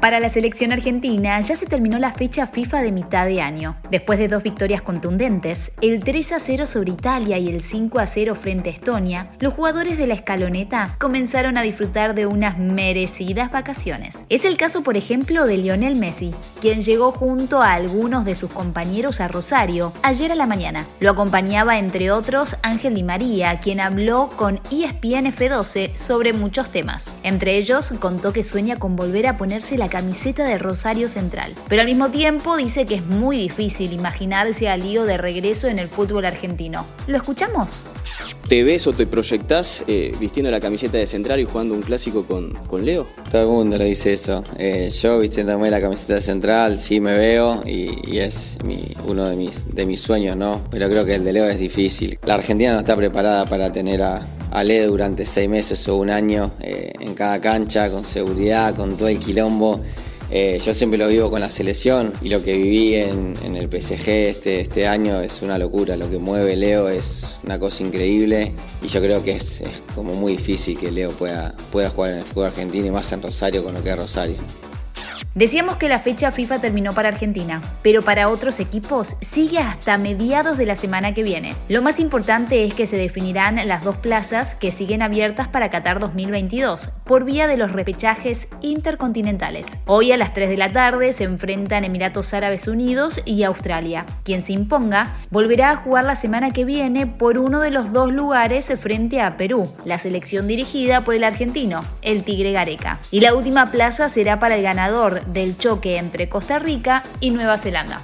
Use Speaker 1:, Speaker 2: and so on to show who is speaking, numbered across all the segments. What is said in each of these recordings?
Speaker 1: Para la selección argentina ya se terminó la fecha FIFA de mitad de año. Después de dos victorias contundentes, el 3 a 0 sobre Italia y el 5 a 0 frente a Estonia, los jugadores de la escaloneta comenzaron a disfrutar de unas merecidas vacaciones. Es el caso, por ejemplo, de Lionel Messi, quien llegó junto a algunos de sus compañeros a Rosario ayer a la mañana. Lo acompañaba, entre otros, Ángel Di María, quien habló con ESPN F12 sobre muchos temas. Entre ellos, contó que sueña con volver a ponerse la camiseta de Rosario Central. Pero al mismo tiempo dice que es muy difícil imaginarse al lío de regreso en el fútbol argentino. ¿Lo escuchamos?
Speaker 2: ¿Te ves o te proyectás eh, vistiendo la camiseta de Central y jugando un clásico con, con Leo?
Speaker 3: Todo el mundo lo dice eso. Eh, yo vistiéndome la camiseta de Central sí me veo y, es uno de mis, de mis sueños, ¿no? Pero creo que el de Leo es difícil. La Argentina no está preparada para tener a, a Leo durante seis meses o un año eh, en cada cancha, con seguridad, con todo el quilombo. Eh, yo siempre lo vivo con la selección y lo que viví en, el PSG este, este año es una locura. Lo que mueve Leo es una cosa increíble y yo creo que es, es como muy difícil que Leo pueda, pueda jugar en el fútbol argentino y más en Rosario con lo que es Rosario.
Speaker 1: Decíamos que la fecha FIFA terminó para Argentina, pero para otros equipos sigue hasta mediados de la semana que viene. Lo más importante es que se definirán las dos plazas que siguen abiertas para Qatar 2022 por vía de los repechajes intercontinentales. Hoy a las 3 de la tarde se enfrentan Emiratos Árabes Unidos y Australia. Quien se imponga volverá a jugar la semana que viene por uno de los dos lugares frente a Perú, la selección dirigida por el argentino, el Tigre Gareca. Y la última plaza será para el ganador del choque entre Costa Rica y Nueva Zelanda.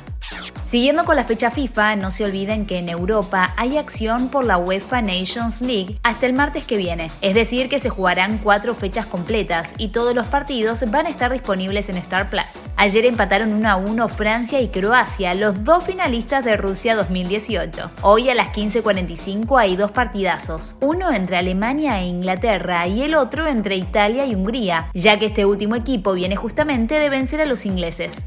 Speaker 1: Siguiendo con la fecha FIFA, no se olviden que en Europa hay acción por la UEFA Nations League hasta el martes que viene, es decir que se jugarán cuatro fechas completas y todos los partidos van a estar disponibles en Star Plus. Ayer empataron 1 a 1 Francia y Croacia, los dos finalistas de Rusia 2018. Hoy a las 15.45 hay dos partidazos, uno entre Alemania e Inglaterra y el otro entre Italia y Hungría, ya que este último equipo viene justamente de vencer a los ingleses.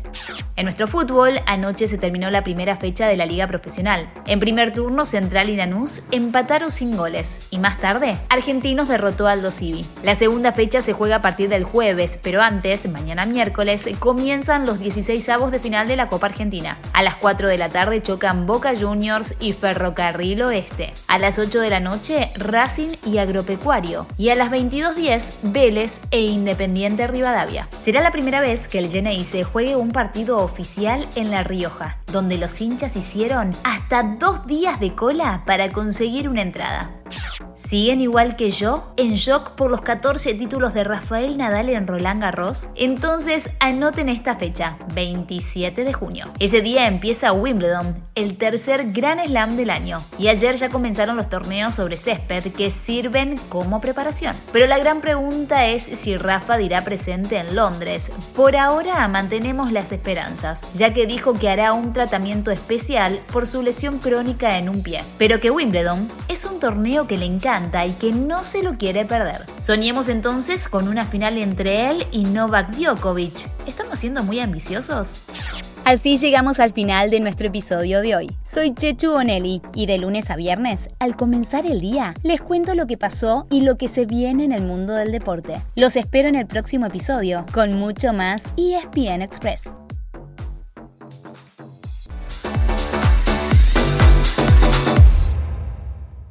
Speaker 1: En nuestro fútbol, anoche se terminó la primera fecha de la liga profesional. En primer turno, Central y Lanús empataron sin goles y más tarde, Argentinos derrotó al Aldo Civi. La segunda fecha se juega a partir del jueves, pero antes, mañana miércoles, comienzan los 16 avos de final de la Copa Argentina. A las 4 de la tarde chocan Boca Juniors y Ferrocarril Oeste. A las 8 de la noche, Racing y Agropecuario. Y a las 22.10, Vélez e Independiente Rivadavia. Será la primera vez que el se juegue un partido oficial en La Rioja donde los hinchas hicieron hasta dos días de cola para conseguir una entrada. ¿Siguen igual que yo en shock por los 14 títulos de Rafael Nadal en Roland Garros? Entonces anoten esta fecha, 27 de junio. Ese día empieza Wimbledon, el tercer gran slam del año. Y ayer ya comenzaron los torneos sobre césped que sirven como preparación. Pero la gran pregunta es si Rafa dirá presente en Londres. Por ahora mantenemos las esperanzas, ya que dijo que hará un tratamiento especial por su lesión crónica en un pie. Pero que Wimbledon es un torneo que le encanta y que no se lo quiere perder. Soñemos entonces con una final entre él y Novak Djokovic. ¿Estamos siendo muy ambiciosos? Así llegamos al final de nuestro episodio de hoy. Soy Chechu Bonelli y de lunes a viernes, al comenzar el día, les cuento lo que pasó y lo que se viene en el mundo del deporte. Los espero en el próximo episodio con mucho más ESPN Express.